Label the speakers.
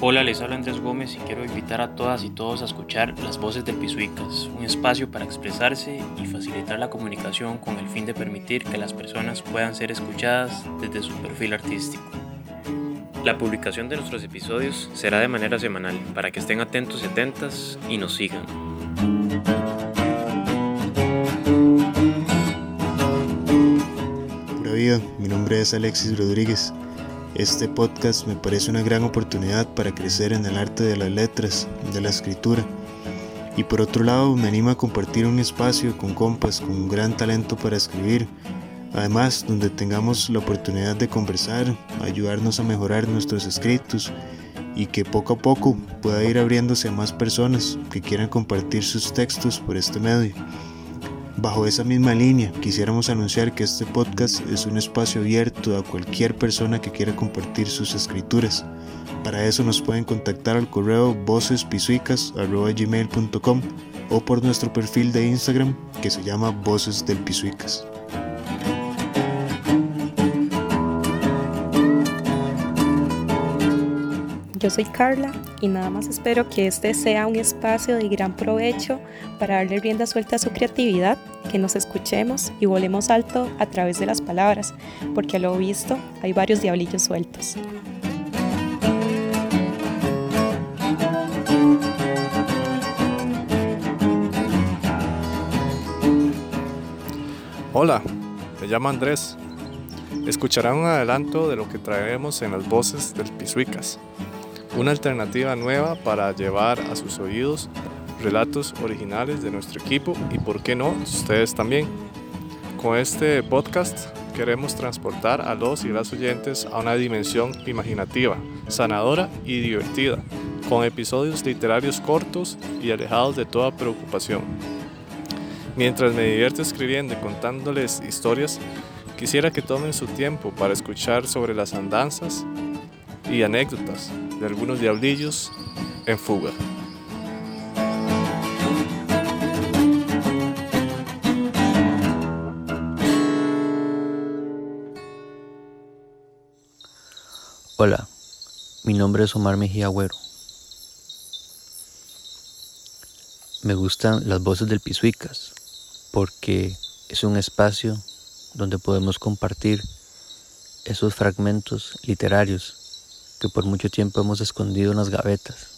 Speaker 1: Hola, les habla Andrés Gómez y quiero invitar a todas y todos a escuchar Las Voces del Pisuicas, un espacio para expresarse y facilitar la comunicación con el fin de permitir que las personas puedan ser escuchadas desde su perfil artístico. La publicación de nuestros episodios será de manera semanal para que estén atentos y atentas y nos sigan.
Speaker 2: Alexis Rodríguez este podcast me parece una gran oportunidad para crecer en el arte de las letras, de la escritura. Y por otro lado, me anima a compartir un espacio con compas con un gran talento para escribir. Además, donde tengamos la oportunidad de conversar, ayudarnos a mejorar nuestros escritos y que poco a poco pueda ir abriéndose a más personas que quieran compartir sus textos por este medio. Bajo esa misma línea, quisiéramos anunciar que este podcast es un espacio abierto a cualquier persona que quiera compartir sus escrituras. Para eso nos pueden contactar al correo vocespisuicas.gmail.com o por nuestro perfil de Instagram que se llama Voces del Pisuicas.
Speaker 3: Yo soy Carla y nada más espero que este sea un espacio de gran provecho para darle rienda suelta a su creatividad, que nos escuchemos y volemos alto a través de las palabras, porque a lo visto hay varios diablillos sueltos.
Speaker 4: Hola, me llamo Andrés. Escucharán un adelanto de lo que traemos en las voces del Pisuicas una alternativa nueva para llevar a sus oídos relatos originales de nuestro equipo y, por qué no, ustedes también. Con este podcast queremos transportar a los y las oyentes a una dimensión imaginativa, sanadora y divertida, con episodios literarios cortos y alejados de toda preocupación. Mientras me divierto escribiendo y contándoles historias, quisiera que tomen su tiempo para escuchar sobre las andanzas y anécdotas de algunos diablillos en fuga.
Speaker 5: Hola, mi nombre es Omar Mejía Agüero. Me gustan las voces del Pisuicas porque es un espacio donde podemos compartir esos fragmentos literarios que por mucho tiempo hemos escondido en las gavetas.